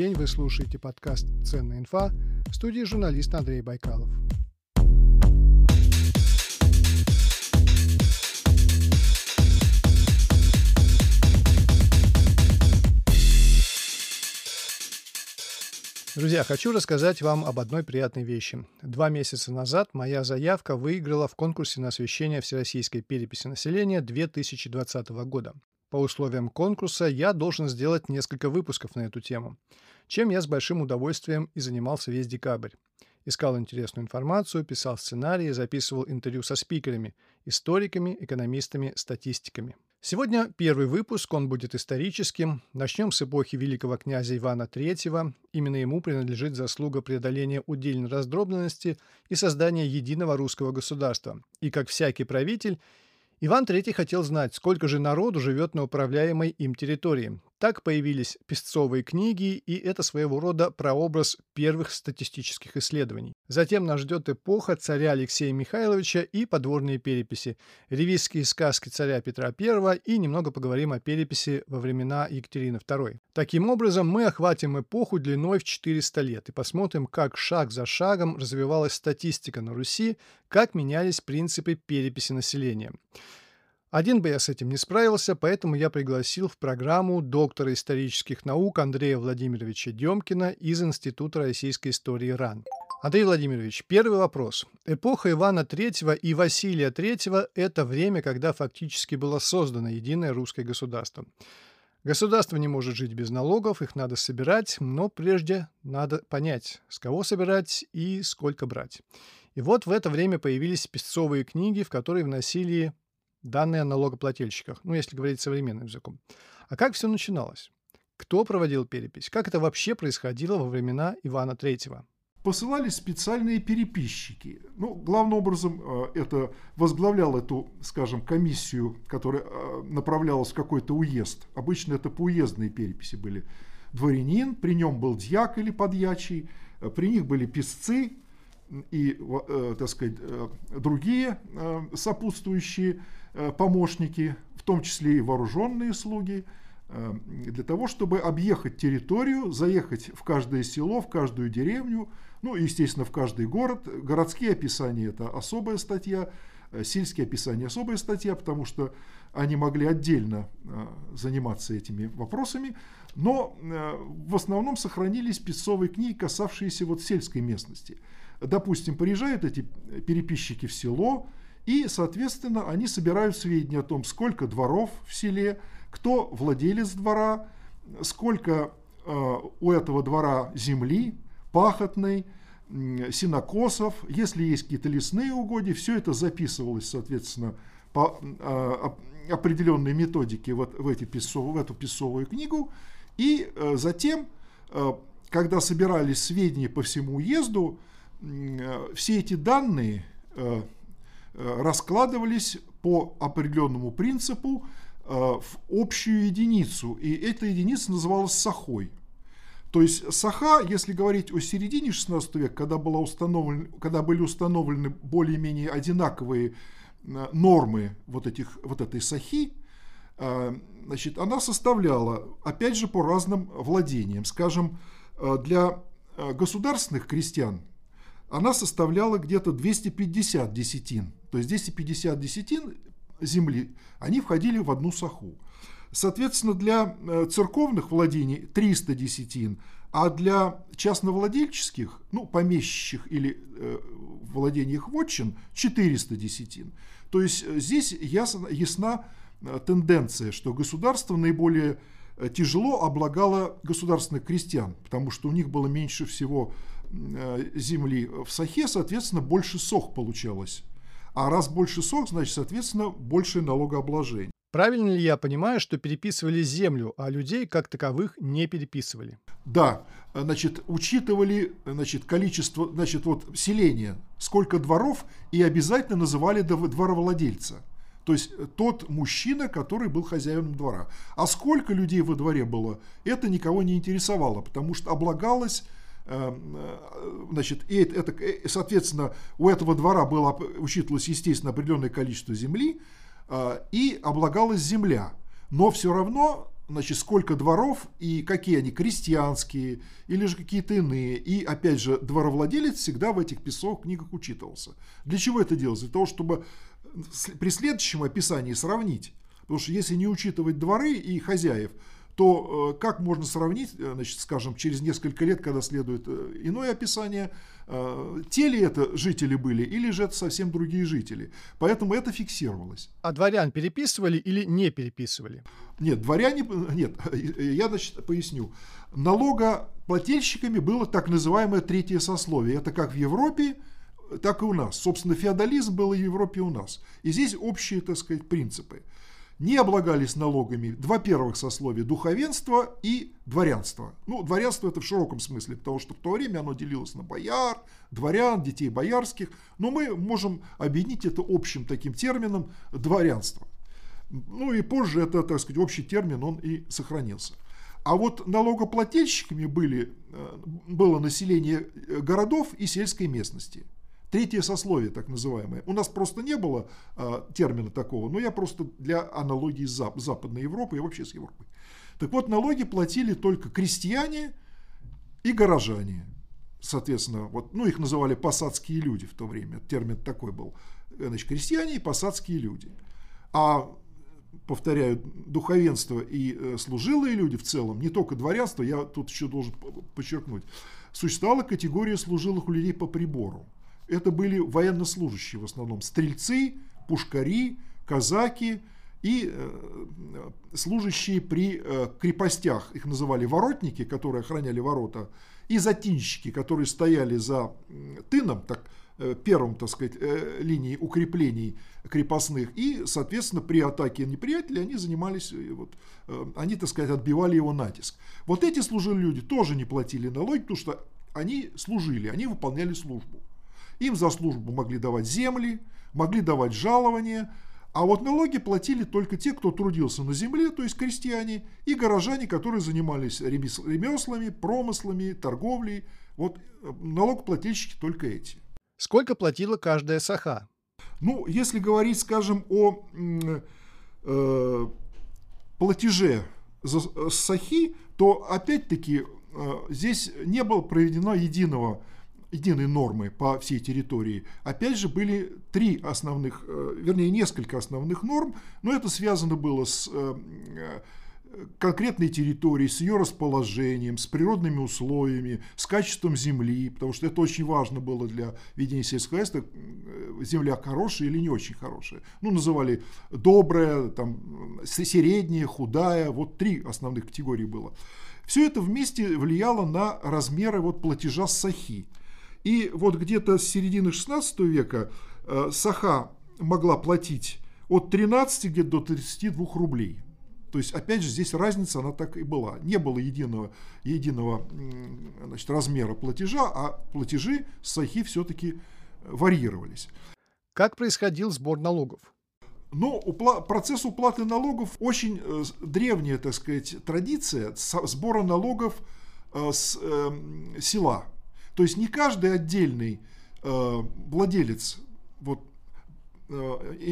День, вы слушаете подкаст «Ценная инфа» в студии журналист Андрей Байкалов. Друзья, хочу рассказать вам об одной приятной вещи. Два месяца назад моя заявка выиграла в конкурсе на освещение Всероссийской переписи населения 2020 года. По условиям конкурса я должен сделать несколько выпусков на эту тему, чем я с большим удовольствием и занимался весь декабрь. Искал интересную информацию, писал сценарии, записывал интервью со спикерами, историками, экономистами, статистиками. Сегодня первый выпуск, он будет историческим. Начнем с эпохи великого князя Ивана III. Именно ему принадлежит заслуга преодоления удельной раздробленности и создания единого русского государства. И как всякий правитель, Иван III хотел знать, сколько же народу живет на управляемой им территории. Так появились песцовые книги, и это своего рода прообраз первых статистических исследований. Затем нас ждет эпоха царя Алексея Михайловича и подворные переписи, ревизские сказки царя Петра I и немного поговорим о переписи во времена Екатерины II. Таким образом, мы охватим эпоху длиной в 400 лет и посмотрим, как шаг за шагом развивалась статистика на Руси, как менялись принципы переписи населения. Один бы я с этим не справился, поэтому я пригласил в программу доктора исторических наук Андрея Владимировича Демкина из Института российской истории РАН. Андрей Владимирович, первый вопрос. Эпоха Ивана III и Василия III – это время, когда фактически было создано единое русское государство. Государство не может жить без налогов, их надо собирать, но прежде надо понять, с кого собирать и сколько брать. И вот в это время появились песцовые книги, в которые вносили данные о налогоплательщиках, ну, если говорить современным языком. А как все начиналось? Кто проводил перепись? Как это вообще происходило во времена Ивана III? Посылались специальные переписчики. Ну, главным образом, э, это возглавлял эту, скажем, комиссию, которая э, направлялась в какой-то уезд. Обычно это поуездные переписи были. Дворянин, при нем был дьяк или подьячий, э, при них были писцы и, так сказать, другие сопутствующие помощники, в том числе и вооруженные слуги, э, для того, чтобы объехать территорию, заехать в каждое село, в каждую деревню, ну и, естественно, в каждый город. Городские описания – это особая статья, э, сельские описания – особая статья, потому что они могли отдельно заниматься этими вопросами, но в основном сохранились песцовые книги, касавшиеся вот сельской местности. Допустим, приезжают эти переписчики в село, и, соответственно, они собирают сведения о том, сколько дворов в селе, кто владелец двора, сколько э, у этого двора земли, пахотной, э, синокосов, если есть какие-то лесные угодья, все это записывалось, соответственно, по э, определенной методике вот в, эти песов, в эту песовую книгу. И э, затем, э, когда собирались сведения по всему уезду, э, все эти данные э, раскладывались по определенному принципу э, в общую единицу, и эта единица называлась сахой. То есть саха, если говорить о середине 16 века, когда, была установлен, когда были установлены более-менее одинаковые э, нормы вот, этих, вот этой сахи, значит, она составляла, опять же, по разным владениям. Скажем, для государственных крестьян она составляла где-то 250 десятин. То есть 250 десятин земли, они входили в одну саху. Соответственно, для э, церковных владений 300 десятин, а для частновладельческих, ну, помещичьих или э, владениях вотчин 400 десятин. То есть э, здесь ясна, ясна э, тенденция, что государство наиболее тяжело облагало государственных крестьян, потому что у них было меньше всего земли в Сахе, соответственно, больше сох получалось. А раз больше сок, значит, соответственно, больше налогообложение. Правильно ли я понимаю, что переписывали землю, а людей как таковых не переписывали? Да, значит, учитывали значит, количество, значит, вот селения, сколько дворов, и обязательно называли дворовладельца. То есть тот мужчина, который был хозяином двора. А сколько людей во дворе было, это никого не интересовало, потому что облагалось э, значит, и это, э, соответственно, у этого двора было, учитывалось, естественно, определенное количество земли, э, и облагалась земля. Но все равно значит, сколько дворов и какие они, крестьянские или же какие-то иные. И, опять же, дворовладелец всегда в этих писовых книгах учитывался. Для чего это делалось? Для того, чтобы при следующем описании сравнить. Потому что если не учитывать дворы и хозяев, то э, как можно сравнить, э, значит, скажем, через несколько лет, когда следует э, иное описание, те ли это жители были, или же это совсем другие жители. Поэтому это фиксировалось. А дворян переписывали или не переписывали? Нет, дворяне, нет, я значит, поясню. Налогоплательщиками было так называемое третье сословие. Это как в Европе, так и у нас. Собственно, феодализм был и в Европе и у нас. И здесь общие, так сказать, принципы не облагались налогами два первых сословия – духовенство и дворянство. Ну, дворянство это в широком смысле, потому что в то время оно делилось на бояр, дворян, детей боярских, но мы можем объединить это общим таким термином – дворянство. Ну и позже это, так сказать, общий термин, он и сохранился. А вот налогоплательщиками были, э, было население городов и сельской местности – Третье сословие, так называемое. У нас просто не было э, термина такого, но я просто для аналогии с Зап- Западной Европы и вообще с Европой. Так вот, налоги платили только крестьяне и горожане. Соответственно, вот, ну, их называли посадские люди в то время. Термин такой был. Значит, крестьяне и посадские люди. А повторяю, духовенство и э, служилые люди в целом, не только дворянство, я тут еще должен подчеркнуть, существовала категория служилых людей по прибору это были военнослужащие в основном, стрельцы, пушкари, казаки и э, служащие при э, крепостях, их называли воротники, которые охраняли ворота, и затинщики, которые стояли за тыном, так, э, первым, так сказать, линией укреплений крепостных, и, соответственно, при атаке неприятеля они занимались, вот, они, так сказать, отбивали его натиск. Вот эти служили люди тоже не платили налоги, потому что они служили, они выполняли службу. Им за службу могли давать земли, могли давать жалования, а вот налоги платили только те, кто трудился на земле, то есть крестьяне, и горожане, которые занимались ремеслами, промыслами, торговлей. Вот э, налогоплательщики только эти. Сколько платила каждая саха? Ну, если говорить, скажем, о э, платеже за э, сахи, то опять-таки э, здесь не было проведено единого единой нормы по всей территории. Опять же, были три основных, э, вернее, несколько основных норм, но это связано было с э, конкретной территорией, с ее расположением, с природными условиями, с качеством земли, потому что это очень важно было для ведения сельского хозяйства, э, земля хорошая или не очень хорошая. Ну, называли добрая, там, средняя, худая, вот три основных категории было. Все это вместе влияло на размеры вот платежа сахи. И вот где-то с середины 16 века э, Саха могла платить от 13 где до 32 рублей. То есть, опять же, здесь разница, она так и была. Не было единого, единого значит, размера платежа, а платежи с Сахи все-таки варьировались. Как происходил сбор налогов? Но упла- процесс уплаты налогов очень э, древняя, так сказать, традиция сбора налогов э, с э, села. То есть не каждый отдельный э, владелец вот, э,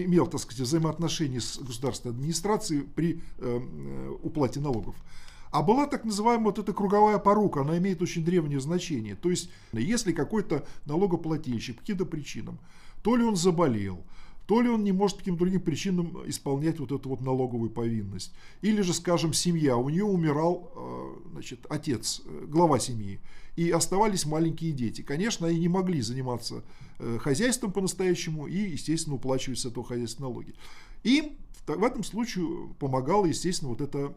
имел, так сказать, взаимоотношения с государственной администрацией при э, уплате налогов. А была так называемая вот эта круговая порука, она имеет очень древнее значение. То есть, если какой-то налогоплательщик по каким-то причинам, то ли он заболел, то ли он не может по каким-то другим причинам исполнять вот эту вот налоговую повинность. Или же, скажем, семья, у нее умирал э, значит, отец, э, глава семьи, и оставались маленькие дети. Конечно, они не могли заниматься э, хозяйством по-настоящему и, естественно, уплачивать с этого хозяйства налоги. Им в этом случае помогала, естественно, вот эта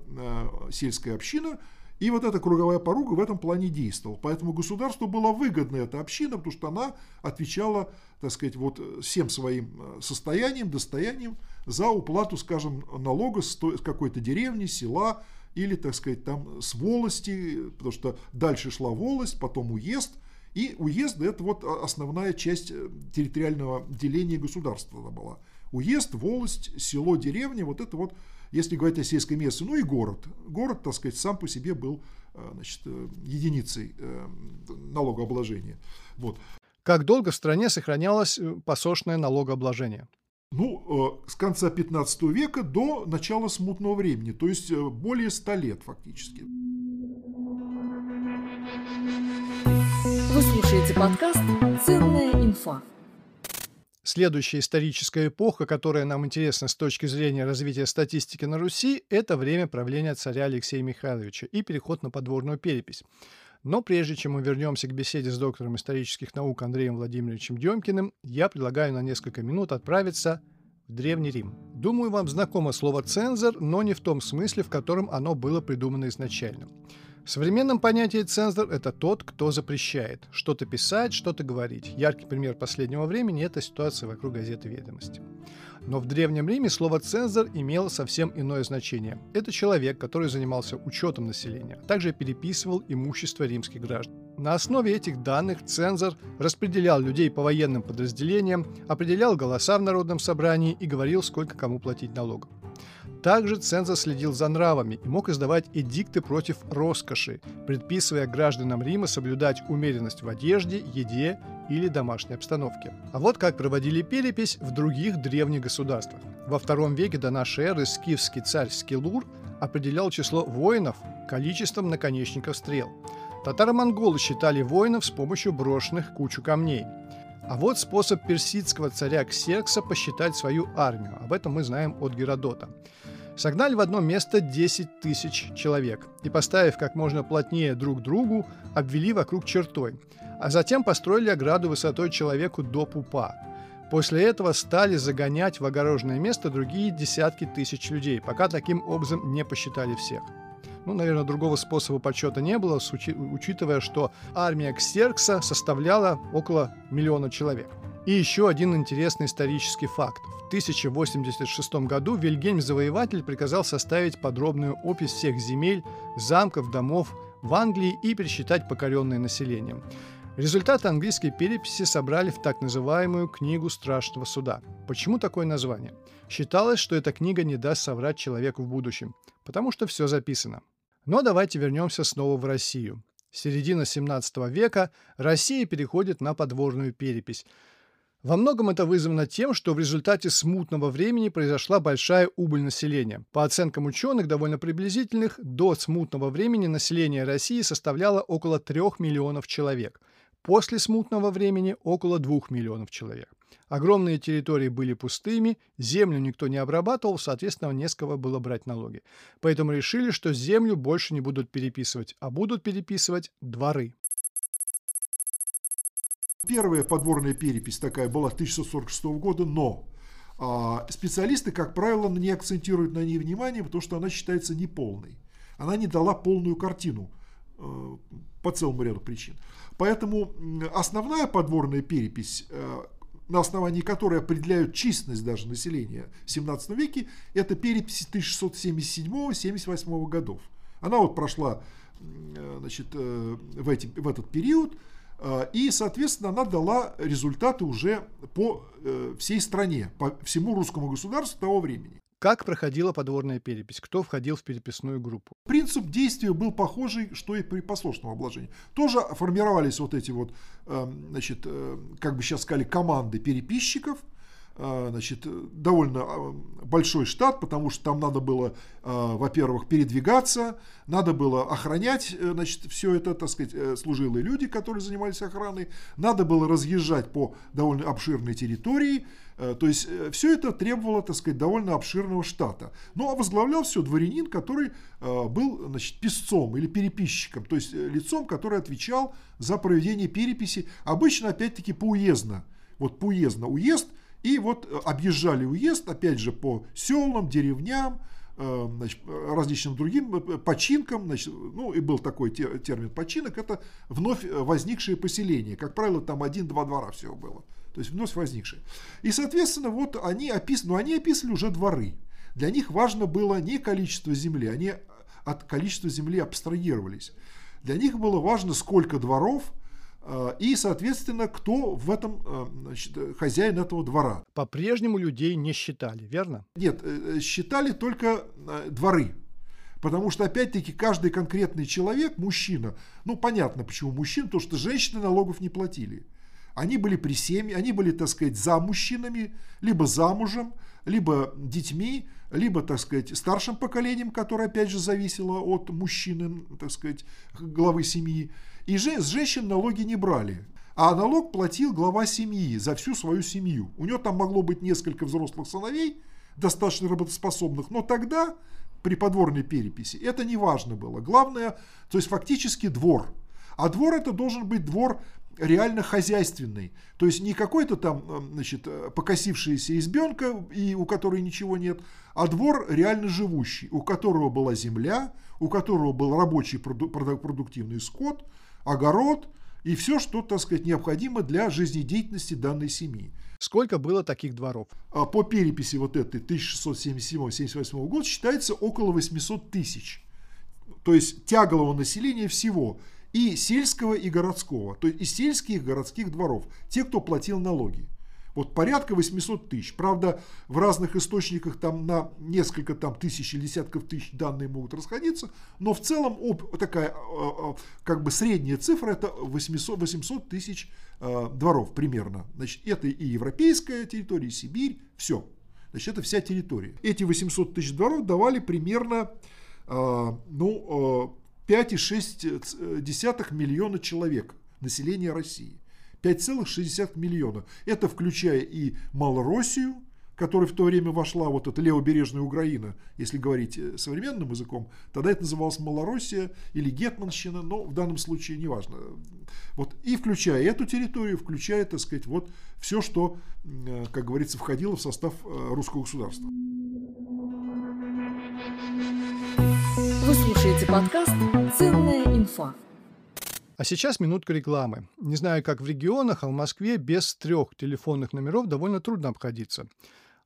сельская община, и вот эта круговая поруга в этом плане действовала. Поэтому государству была выгодна эта община, потому что она отвечала, так сказать, вот всем своим э, состоянием, достоянием за уплату, скажем, налога с какой-то деревни, села или, так сказать, там с волости, потому что дальше шла волость, потом уезд, и уезд – это вот основная часть э, территориального деления государства была. Уезд, волость, село, деревня – вот это вот если говорить о сельской местности, ну и город. Город, так сказать, сам по себе был э, значит, э, единицей э, налогообложения. Вот. Как долго в стране сохранялось посошное налогообложение? Ну, с конца 15 века до начала смутного времени, то есть более 100 лет фактически. Вы слушаете подкаст «Ценная инфа». Следующая историческая эпоха, которая нам интересна с точки зрения развития статистики на Руси, это время правления царя Алексея Михайловича и переход на подворную перепись. Но прежде чем мы вернемся к беседе с доктором исторических наук Андреем Владимировичем Демкиным, я предлагаю на несколько минут отправиться в Древний Рим. Думаю, вам знакомо слово «цензор», но не в том смысле, в котором оно было придумано изначально. В современном понятии цензор – это тот, кто запрещает что-то писать, что-то говорить. Яркий пример последнего времени – это ситуация вокруг газеты «Ведомости». Но в Древнем Риме слово «цензор» имело совсем иное значение. Это человек, который занимался учетом населения, а также переписывал имущество римских граждан. На основе этих данных цензор распределял людей по военным подразделениям, определял голоса в народном собрании и говорил, сколько кому платить налогов. Также цензор следил за нравами и мог издавать эдикты против роскоши, предписывая гражданам Рима соблюдать умеренность в одежде, еде или домашней обстановке. А вот как проводили перепись в других древних государствах. Во втором веке до нашей эры скифский царь Скилур определял число воинов количеством наконечников стрел. Татаро-монголы считали воинов с помощью брошенных кучу камней. А вот способ персидского царя Ксеркса посчитать свою армию. Об этом мы знаем от Геродота. Согнали в одно место 10 тысяч человек и, поставив как можно плотнее друг другу, обвели вокруг чертой, а затем построили ограду высотой человеку до пупа. После этого стали загонять в огороженное место другие десятки тысяч людей, пока таким образом не посчитали всех. Ну, наверное, другого способа подсчета не было, учитывая, что армия Ксеркса составляла около миллиона человек. И еще один интересный исторический факт. В 1086 году Вильгельм Завоеватель приказал составить подробную опись всех земель, замков, домов в Англии и пересчитать покоренное население. Результаты английской переписи собрали в так называемую «Книгу страшного суда». Почему такое название? Считалось, что эта книга не даст соврать человеку в будущем, потому что все записано. Но давайте вернемся снова в Россию. Середина 17 века Россия переходит на подворную перепись – во многом это вызвано тем, что в результате смутного времени произошла большая убыль населения. По оценкам ученых, довольно приблизительных, до смутного времени население России составляло около 3 миллионов человек. После смутного времени – около 2 миллионов человек. Огромные территории были пустыми, землю никто не обрабатывал, соответственно, не с кого было брать налоги. Поэтому решили, что землю больше не будут переписывать, а будут переписывать дворы. Первая подворная перепись такая была 1646 года, но а, специалисты, как правило, не акцентируют на ней внимание, потому что она считается неполной. Она не дала полную картину э, по целому ряду причин. Поэтому основная подворная перепись, э, на основании которой определяют численность даже населения в 17 веке, это перепись 1677-78 годов. Она вот прошла э, значит, в, эти, в этот период, и, соответственно, она дала результаты уже по э, всей стране, по всему русскому государству того времени. Как проходила подворная перепись? Кто входил в переписную группу? Принцип действия был похожий, что и при послушном обложении. Тоже формировались вот эти вот, эм, значит, э, как бы сейчас сказали, команды переписчиков – а, значит, довольно большой штат, потому что там надо было, во-первых, передвигаться, надо было охранять, э, значит, все это, так сказать, э, служилые люди, которые занимались охраной, надо было разъезжать по довольно обширной территории, э, то есть все это требовало, так сказать, довольно обширного штата. Ну, а возглавлял все дворянин, который был, значит, писцом или переписчиком, то есть лицом, который отвечал за проведение переписи, обычно, опять-таки, поуездно. Вот поуездно. Уезд – и вот э, объезжали уезд, опять же, по селам, деревням, э, значит, различным другим э, починкам, значит, ну и был такой термин починок, это вновь возникшие поселения, как правило, там один-два двора всего было, то есть вновь возникшие. И, соответственно, вот они описаны, но они описывали уже дворы. Для них важно было не количество земли, они от количества земли абстрагировались. Для них было важно, сколько дворов, и, соответственно, кто в этом а, значит, хозяин этого двора. По-прежнему людей не считали, верно? Нет, э, считали только а, дворы. Потому что, опять-таки, каждый конкретный человек, мужчина, ну, понятно, почему мужчина, потому что женщины налогов не платили. они были при семье, они были, так сказать, за мужчинами, либо замужем, либо детьми, либо, так сказать, старшим поколением, которое, опять же, зависело от мужчины, так сказать, главы семьи. И же, с женщин налоги не брали. А налог платил глава семьи за всю свою семью. У него там могло быть несколько взрослых сыновей, достаточно работоспособных, но тогда при подворной переписи это не важно было. Главное, то есть фактически двор. А двор это должен быть двор реально хозяйственный. То есть не какой-то там, э, значит, э, покосившаяся избенка, и у которой ничего нет, а двор реально живущий, у которого была земля, у которого был рабочий продуктивный скот, огород и все, что, так сказать, необходимо для жизнедеятельности данной семьи. Сколько было таких дворов? А по переписи вот этой 1677-78 года считается около 800 тысяч. То есть тяглого населения всего и сельского, и городского, то есть и сельских, и городских дворов, те, кто платил налоги. Вот порядка 800 тысяч. Правда, в разных источниках там на несколько там, тысяч или десятков тысяч данные могут расходиться, но в целом об, такая а, а, как бы средняя цифра это 800, 800 тысяч э, дворов примерно. Значит, это и европейская территория, и Сибирь, все. Значит, это вся территория. Эти 800 тысяч дворов давали примерно э, ну, 5,6 миллиона человек населения России. 5,6 миллиона. Это включая и Малороссию, которая в то время вошла, вот эта левобережная Украина, если говорить э, современным языком, тогда это называлось Малороссия или Гетманщина, но в данном случае неважно. Вот, и включая эту территорию, включая, так сказать, вот все, что, э, как говорится, входило в состав э, русского государства. Вы слушаете подкаст «Ценная инфа». А сейчас минутка рекламы. Не знаю, как в регионах, а в Москве без трех телефонных номеров довольно трудно обходиться.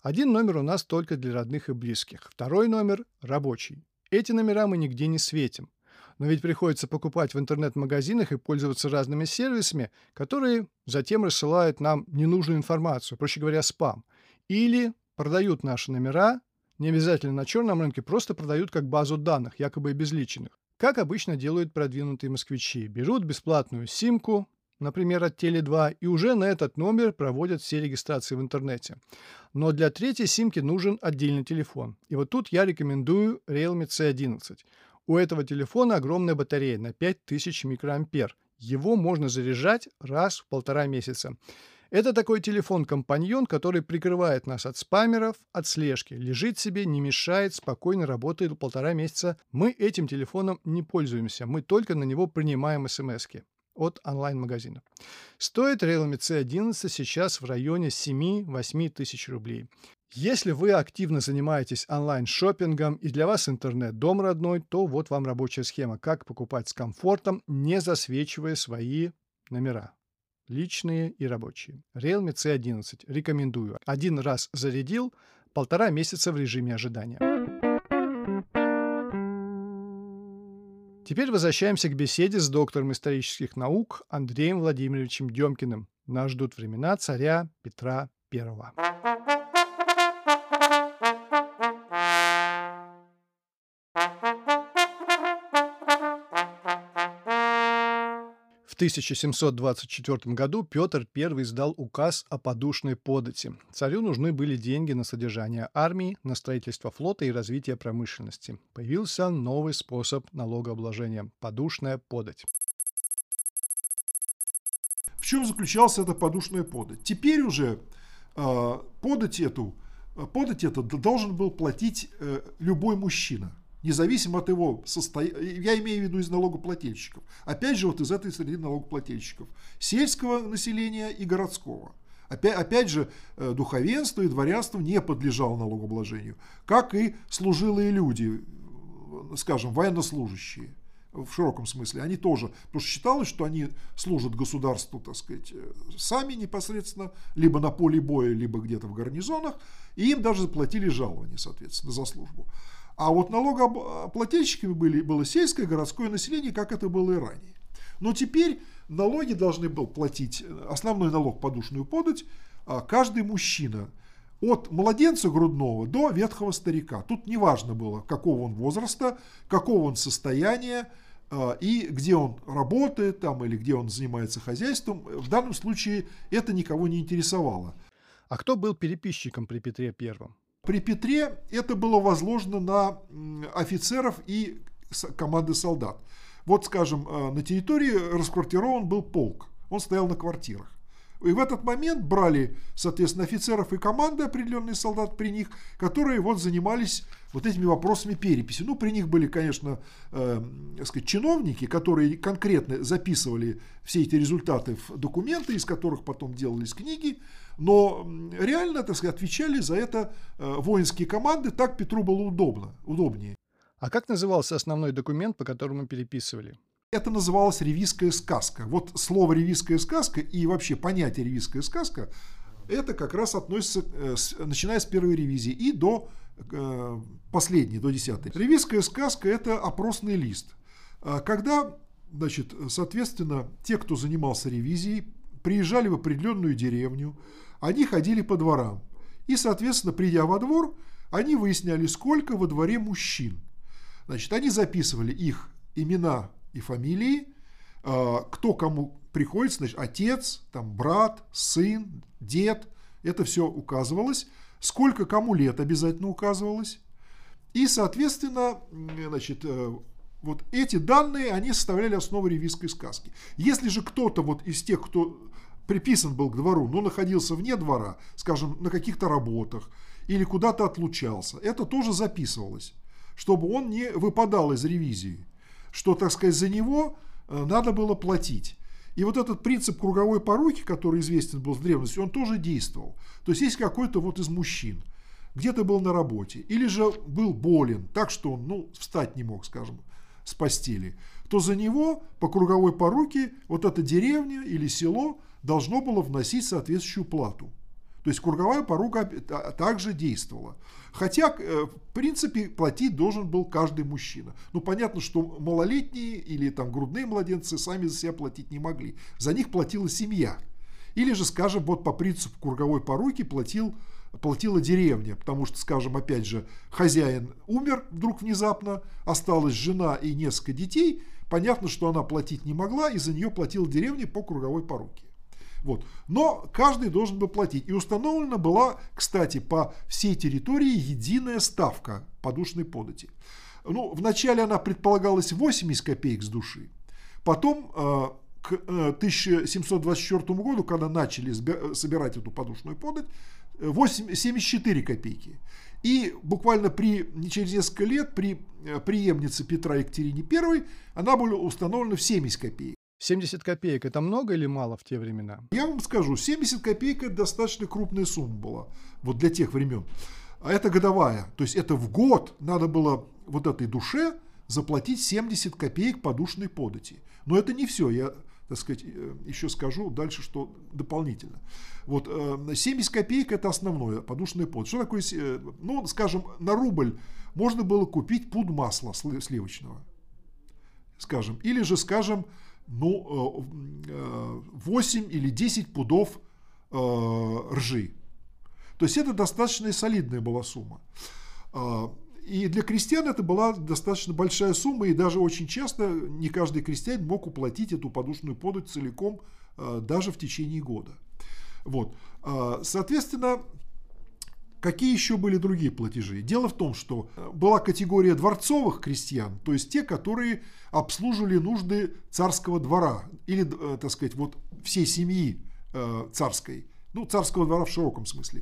Один номер у нас только для родных и близких, второй номер – рабочий. Эти номера мы нигде не светим. Но ведь приходится покупать в интернет-магазинах и пользоваться разными сервисами, которые затем рассылают нам ненужную информацию, проще говоря, спам. Или продают наши номера, не обязательно на черном рынке, просто продают как базу данных, якобы обезличенных. Как обычно делают продвинутые москвичи. Берут бесплатную симку, например, от Теле2, и уже на этот номер проводят все регистрации в интернете. Но для третьей симки нужен отдельный телефон. И вот тут я рекомендую Realme C11. У этого телефона огромная батарея на 5000 микроампер. Его можно заряжать раз в полтора месяца. Это такой телефон-компаньон, который прикрывает нас от спамеров, от слежки. Лежит себе, не мешает, спокойно работает полтора месяца. Мы этим телефоном не пользуемся, мы только на него принимаем смс от онлайн-магазина. Стоит Realme C11 сейчас в районе 7-8 тысяч рублей. Если вы активно занимаетесь онлайн-шоппингом и для вас интернет дом родной, то вот вам рабочая схема, как покупать с комфортом, не засвечивая свои номера личные и рабочие. Realme C11 рекомендую. Один раз зарядил, полтора месяца в режиме ожидания. Теперь возвращаемся к беседе с доктором исторических наук Андреем Владимировичем Демкиным. Нас ждут времена царя Петра I. В 1724 году Петр I издал указ о подушной подати. Царю нужны были деньги на содержание армии, на строительство флота и развитие промышленности. Появился новый способ налогообложения – подушная подать. В чем заключалась эта подушная подать? Теперь уже э, подать эту, подать это должен был платить э, любой мужчина – независимо от его состояния, я имею в виду из налогоплательщиков, опять же вот из этой среды налогоплательщиков, сельского населения и городского. Опять, опять же, э, духовенство и дворянство не подлежало налогообложению, как и служилые люди, э, скажем, военнослужащие в широком смысле, они тоже, потому что считалось, что они служат государству, так сказать, э, сами непосредственно, либо на поле боя, либо где-то в гарнизонах, и им даже заплатили жалование, соответственно, за службу. А вот налогоплательщиками были, было сельское, городское население, как это было и ранее. Но теперь налоги должны был платить, основной налог подушную подать, а, каждый мужчина от младенца грудного до ветхого старика. Тут не важно было, какого он возраста, какого он состояния, и где он работает там или где он занимается хозяйством. В данном случае это никого не интересовало. А кто был переписчиком при Петре Первом? При Петре это было возложено на офицеров и команды солдат. Вот, скажем, э, на территории расквартирован был полк, он стоял на квартирах. И в этот момент брали, соответственно, офицеров и команды, определенные солдат при них, которые вот занимались вот этими вопросами переписи. Ну, при них были, конечно, э, сказать, чиновники, которые конкретно записывали все эти результаты в документы, из которых потом делались книги, но реально, так сказать, отвечали за это э, воинские команды, так Петру было удобно, удобнее. А как назывался основной документ, по которому переписывали? Это называлось ревизская сказка. Вот слово ревизская сказка и вообще понятие ревизская сказка, это как раз относится, э, начиная с первой ревизии и до э, последней, до десятой. Ревизская сказка – это опросный лист. А когда, значит, соответственно, те, кто занимался ревизией, приезжали в определенную деревню, они ходили по дворам. И, соответственно, придя во двор, они выясняли, сколько во дворе мужчин. Значит, они записывали их имена и фамилии, а, кто кому приходится, значит, отец, там, брат, сын, дед, это все указывалось, сколько кому лет обязательно указывалось. И, соответственно, значит, э, вот эти данные, они составляли основу ревизской сказки. Если же кто-то вот из тех, кто приписан был к двору, но находился вне двора, скажем, на каких-то работах или куда-то отлучался, это тоже записывалось, чтобы он не выпадал из ревизии, что, так сказать, за него э, надо было платить. И вот этот принцип круговой поруки, который известен был в древности, он тоже действовал. То есть есть какой-то вот из мужчин, где-то был на работе, или же был болен, так что он ну, встать не мог, скажем, с постели, то за него по круговой поруке вот эта деревня или село должно было вносить соответствующую плату. То есть круговая порука также действовала. Хотя, э, в принципе, платить должен был каждый мужчина. Ну, понятно, что малолетние или там грудные младенцы сами за себя платить не могли. За них платила семья. Или же, скажем, вот по принципу круговой поруки платил, платила деревня, потому что, скажем, опять же, хозяин умер вдруг внезапно, осталась жена и несколько детей, понятно, что она платить не могла, и за нее платила деревня по круговой поруке. Вот. Но каждый должен был платить. И установлена была, кстати, по всей территории единая ставка подушной подати. Ну, вначале она предполагалась 80 копеек с души. Потом э, к 1724 э, году, когда начали собирать эту подушную подать, 8, 74 копейки. И буквально при, через несколько лет при э, преемнице Петра Екатерине I она была установлена в 70 копеек. 70 копеек это много или мало в те времена? Я вам скажу, 70 копеек это достаточно крупная сумма была вот для тех времен. А это годовая. То есть это в год надо было вот этой душе заплатить 70 копеек подушной подати. Но это не все. Я так сказать, э, еще скажу дальше, что дополнительно. Вот 70 э, копеек это основное, подушный пот. Что такое, э, ну, скажем, на рубль можно было купить пуд масла сливочного, скажем, или же, скажем, ну, 8 э, или 10 пудов э, ржи. То есть это достаточно солидная была сумма. А, и для крестьян это была достаточно большая сумма, и даже очень часто не каждый крестьянин мог уплатить эту подушную подать целиком э, даже в течение года. Вот. А, соответственно, Какие еще были другие платежи? Дело в том, что э, была категория дворцовых крестьян, то есть те, которые обслуживали нужды царского двора или, э, так сказать, вот всей семьи э, царской, ну, царского двора в широком смысле.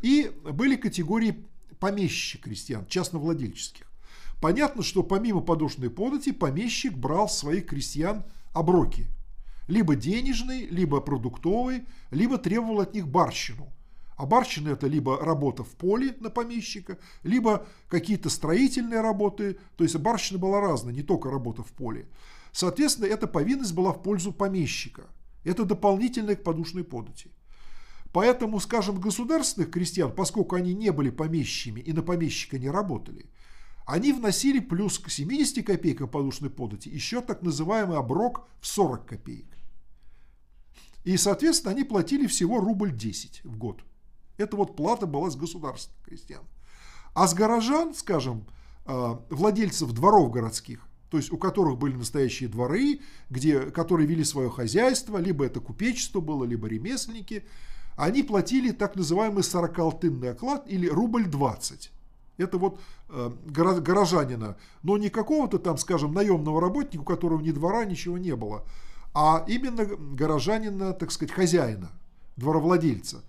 И были категории помещичьих крестьян, частновладельческих. Понятно, что помимо подушной подати помещик брал своих крестьян оброки. Либо денежный, либо продуктовый, либо требовал от них барщину – а барщина это либо работа в поле на помещика, либо какие-то строительные работы. То есть барщина была разная, не только работа в поле. Соответственно, эта повинность была в пользу помещика. Это дополнительное к подушной подати. Поэтому, скажем, государственных крестьян, поскольку они не были помещиками и на помещика не работали, они вносили плюс к 70 копейкам подушной подати еще так называемый оброк в 40 копеек. И, соответственно, они платили всего рубль 10 в год. Это вот плата была с государственных крестьян. А с горожан, скажем, э, владельцев дворов городских, то есть у которых были настоящие дворы, где, которые вели свое хозяйство, либо это купечество было, либо ремесленники, они платили так называемый 40-алтынный оклад или рубль 20. Это вот э, горожанина, но не какого-то там, скажем, наемного работника, у которого ни двора, ничего не было, а именно горожанина, так сказать, хозяина, дворовладельца.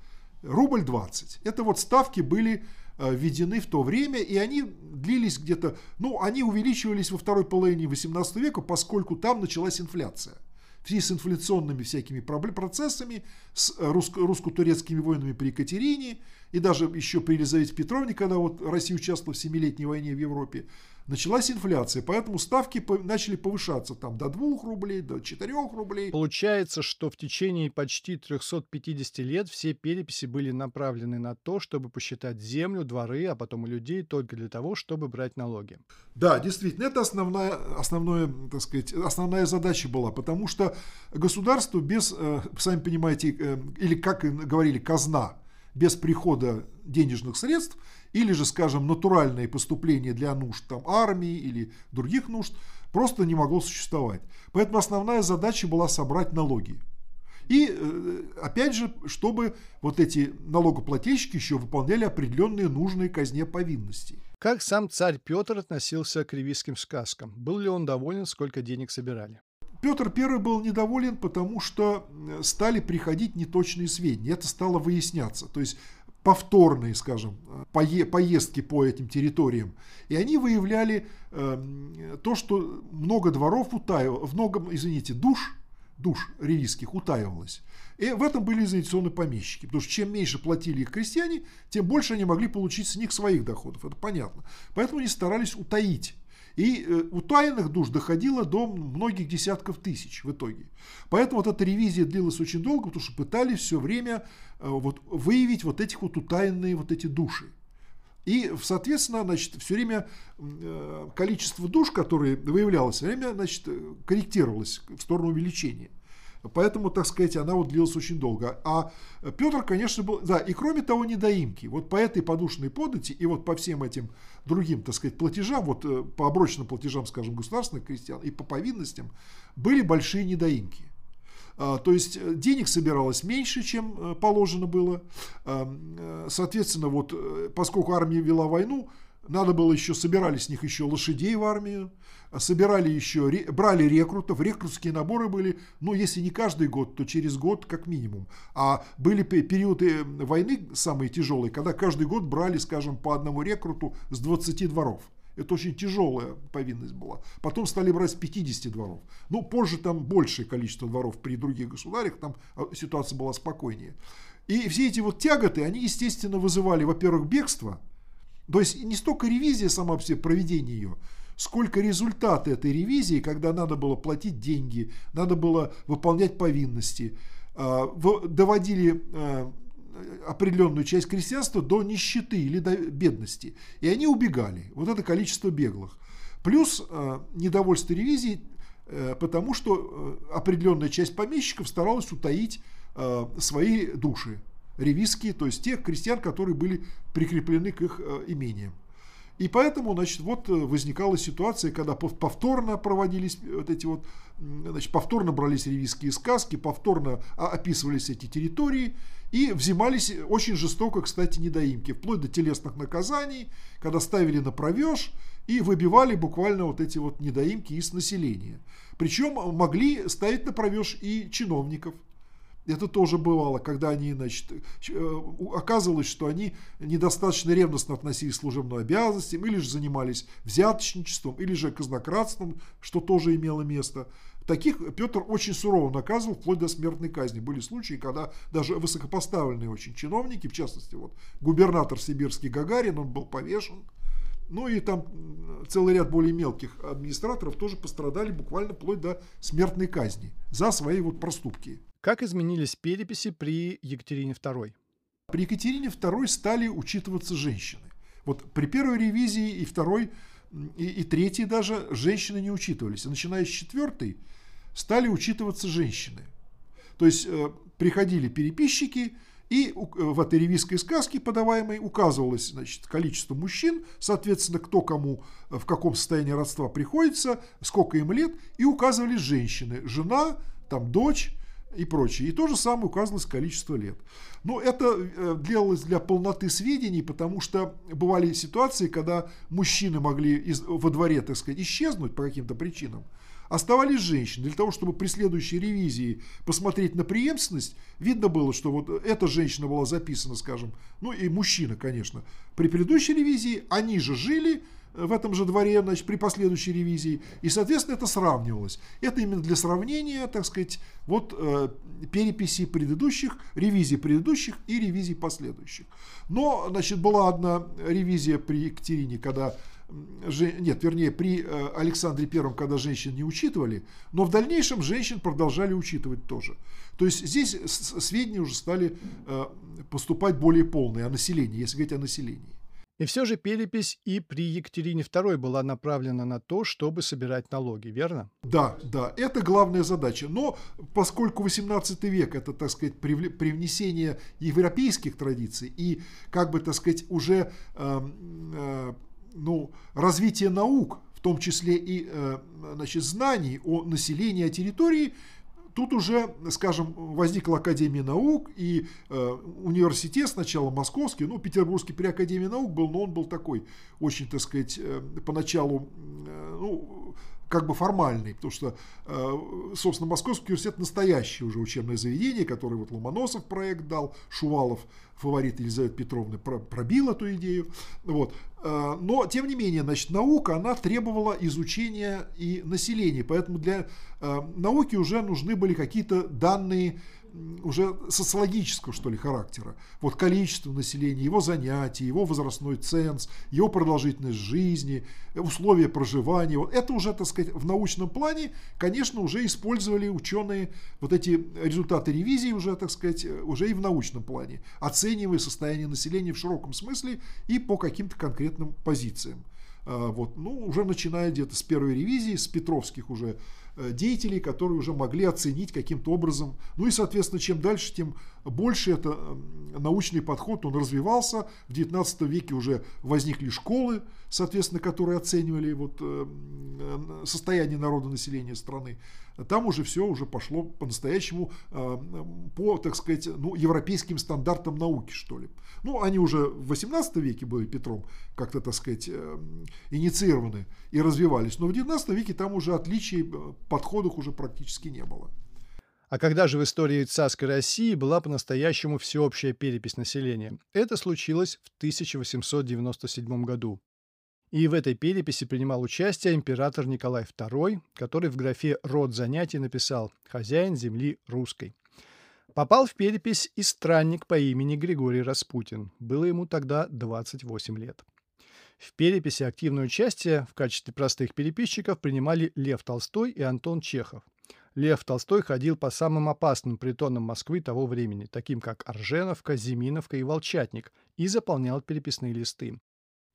Рубль 20. Это вот ставки были э, введены в то время, и они длились где-то, ну, они увеличивались во второй половине 18 века, поскольку там началась инфляция в связи с инфляционными всякими процессами, с э, русско-турецкими войнами при Екатерине и даже еще при Елизавете Петровне, когда вот Россия участвовала в Семилетней войне в Европе, началась инфляция, поэтому ставки начали повышаться там до 2 рублей, до 4 рублей. Получается, что в течение почти 350 лет все переписи были направлены на то, чтобы посчитать землю, дворы, а потом и людей только для того, чтобы брать налоги. Да, действительно, это основная, основная, так сказать, основная задача была, потому что государство без, э, сами понимаете, э, или как говорили, казна, без прихода денежных средств – или же, скажем, натуральные поступления для нужд там, армии или других нужд просто не могло существовать. Поэтому основная задача была собрать налоги. И, э, опять же, чтобы вот эти налогоплательщики еще выполняли определенные нужные казне повинности. Как сам царь Петр относился к ревизским сказкам? Был ли он доволен, сколько денег собирали? Петр I был недоволен, потому что э, стали приходить неточные сведения. Это стало выясняться. То есть повторные, скажем, поездки по этим территориям. И они выявляли э, то, что много дворов утаивалось, много, извините, душ, душ ревизских утаивалось. И в этом были изоляционные помещики. Потому что чем меньше платили их крестьяне, тем больше они могли получить с них своих доходов. Это понятно. Поэтому они старались утаить и э, утаянных душ доходило до многих десятков тысяч в итоге. Поэтому вот эта ревизия длилась очень долго, потому что пытались все время э, вот, выявить вот этих вот утаянные вот эти души. И, соответственно, значит, все время э, количество душ, которые выявлялось, все время значит, корректировалось в сторону увеличения. Поэтому, так сказать, она вот длилась очень долго. А Петр, конечно, был... Да, и кроме того, недоимки. Вот по этой подушной подати и вот по всем этим другим, так сказать, платежам, вот э, по оброченным платежам, скажем, государственных крестьян и по повинностям, были большие недоимки. А, то есть э, денег собиралось меньше, чем э, положено было. Соответственно, вот поскольку армия вела войну, надо было еще, собирали с них еще лошадей в армию, собирали еще, брали рекрутов, рекрутские наборы были, ну, если не каждый год, то через год как минимум. А были периоды войны самые тяжелые, когда каждый год брали, скажем, по одному рекруту с 20 дворов. Это очень тяжелая повинность была. Потом стали брать с 50 дворов. Ну, позже там большее количество дворов при других государях, там а, ситуация была спокойнее. И все эти вот тяготы, они, естественно, вызывали, во-первых, бегство, то есть не столько ревизия сама по себе, проведение ее, сколько результаты этой ревизии, когда надо было платить деньги, надо было выполнять повинности, а, доводили а, определенную часть крестьянства до нищеты или до бедности. И они убегали. Вот это количество беглых. Плюс а, недовольство ревизии, э, потому что э, определенная часть помещиков старалась утаить свои души ревизские, то есть тех крестьян, которые были прикреплены к их э, имениям. И поэтому, значит, вот э, возникала ситуация, когда повторно проводились вот эти вот, значит, повторно брались ревизские сказки, повторно описывались эти территории и взимались очень жестоко, кстати, недоимки, вплоть до телесных наказаний, когда ставили на провеж и выбивали буквально вот эти вот недоимки из населения. Причем могли ставить на провеж и чиновников. Это тоже бывало, когда они, значит, э, оказывалось, что они недостаточно ревностно относились к служебным обязанностям, или же занимались взяточничеством, или же казнократством, что тоже имело место. Таких Петр очень сурово наказывал, вплоть до смертной казни. Были случаи, когда даже высокопоставленные очень чиновники, в частности, вот губернатор сибирский Гагарин, он был повешен. Ну и там целый ряд более мелких администраторов тоже пострадали буквально вплоть до смертной казни за свои вот проступки. Как изменились переписи при Екатерине II? При Екатерине II стали учитываться женщины. Вот при первой ревизии и второй, и, и третьей даже женщины не учитывались. А начиная с четвертой стали учитываться женщины. То есть э, приходили переписчики И в этой ревизской сказке, подаваемой, указывалось значит, количество мужчин, соответственно, кто кому в каком состоянии родства приходится, сколько им лет, и указывались женщины, жена, там, дочь, и прочее. И то же самое указывалось количество лет. Но это э, делалось для полноты сведений, потому что бывали ситуации, когда мужчины могли из, во дворе, так сказать, исчезнуть по каким-то причинам. Оставались женщины. Для того, чтобы при следующей ревизии посмотреть на преемственность, видно было, что вот эта женщина была записана, скажем, ну и мужчина, конечно. При предыдущей ревизии они же жили, в этом же дворе, значит, при последующей ревизии. И, соответственно, это сравнивалось. Это именно для сравнения, так сказать, вот э, переписи предыдущих, ревизии предыдущих и ревизий последующих. Но, значит, была одна ревизия при Екатерине, когда нет, вернее, при э, Александре Первом, когда женщин не учитывали, но в дальнейшем женщин продолжали учитывать тоже. То есть здесь сведения уже стали э, поступать более полные о населении, если говорить о населении. И все же перепись и при Екатерине II была направлена на то, чтобы собирать налоги, верно? Да, да, это главная задача. Но поскольку 18 век это, так сказать, привнесение европейских традиций и, как бы, так сказать, уже э, э, ну, развитие наук, в том числе и э, значит, знаний о населении, о территории, тут уже, скажем, возникла Академия наук и э, университет сначала московский, ну, петербургский при Академии наук был, но он был такой очень, так сказать, э, поначалу, э, ну, как бы формальный, потому что, э, собственно, Московский университет настоящее уже учебное заведение, которое вот Ломоносов проект дал, Шувалов, фаворит Елизаветы Петровны, пробил эту идею. Вот. Э, но, тем не менее, значит, наука, она требовала изучения и населения, поэтому для э, науки уже нужны были какие-то данные уже социологического, что ли, характера. Вот количество населения, его занятий, его возрастной ценз, его продолжительность жизни, условия проживания. Вот это уже, так сказать, в научном плане, конечно, уже использовали ученые вот эти результаты ревизии уже, так сказать, уже и в научном плане, оценивая состояние населения в широком смысле и по каким-то конкретным позициям. А, вот, ну, уже начиная где-то с первой ревизии, с Петровских уже деятелей, которые уже могли оценить каким-то образом. Ну и, соответственно, чем дальше, тем больше это научный подход, он развивался. В XIX веке уже возникли школы, соответственно, которые оценивали вот э, состояние народа населения страны. Там уже все уже пошло по-настоящему э, по, так сказать, ну, европейским стандартам науки, что ли. Ну, они уже в XVIII веке были Петром как-то, так сказать, инициированы и развивались. Но в XIX веке там уже отличий подходах уже практически не было. А когда же в истории царской России была по-настоящему всеобщая перепись населения? Это случилось в 1897 году. И в этой переписи принимал участие император Николай II, который в графе «Род занятий» написал «Хозяин земли русской». Попал в перепись и странник по имени Григорий Распутин. Было ему тогда 28 лет. В переписи активное участие в качестве простых переписчиков принимали Лев Толстой и Антон Чехов. Лев Толстой ходил по самым опасным притонам Москвы того времени, таким как Орженовка, Зиминовка и Волчатник, и заполнял переписные листы.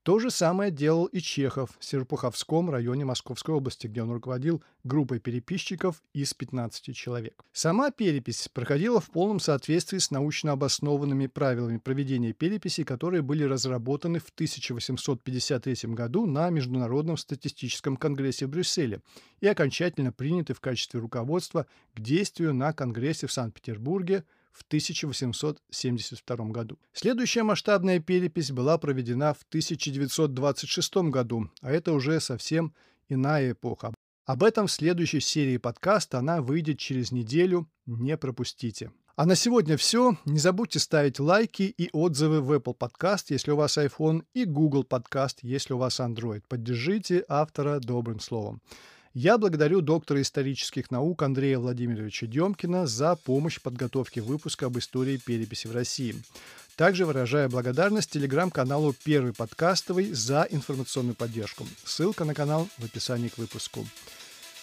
То же самое делал и Чехов в Серпуховском районе Московской области, где он руководил группой переписчиков из 15 человек. Сама перепись проходила в полном соответствии с научно обоснованными правилами проведения переписи, которые были разработаны в 1853 году на Международном статистическом конгрессе в Брюсселе и окончательно приняты в качестве руководства к действию на Конгрессе в Санкт-Петербурге – в 1872 году. Следующая масштабная перепись была проведена в 1926 году, а это уже совсем иная эпоха. Об этом в следующей серии подкаста она выйдет через неделю, не пропустите. А на сегодня все. Не забудьте ставить лайки и отзывы в Apple Podcast, если у вас iPhone, и Google Podcast, если у вас Android. Поддержите автора добрым словом. Я благодарю доктора исторических наук Андрея Владимировича Демкина за помощь в подготовке выпуска об истории переписи в России. Также выражаю благодарность телеграм-каналу «Первый подкастовый» за информационную поддержку. Ссылка на канал в описании к выпуску.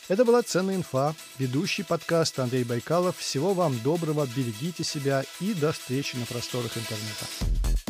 Это была «Ценная инфа», ведущий подкаст Андрей Байкалов. Всего вам доброго, берегите себя и до встречи на просторах интернета.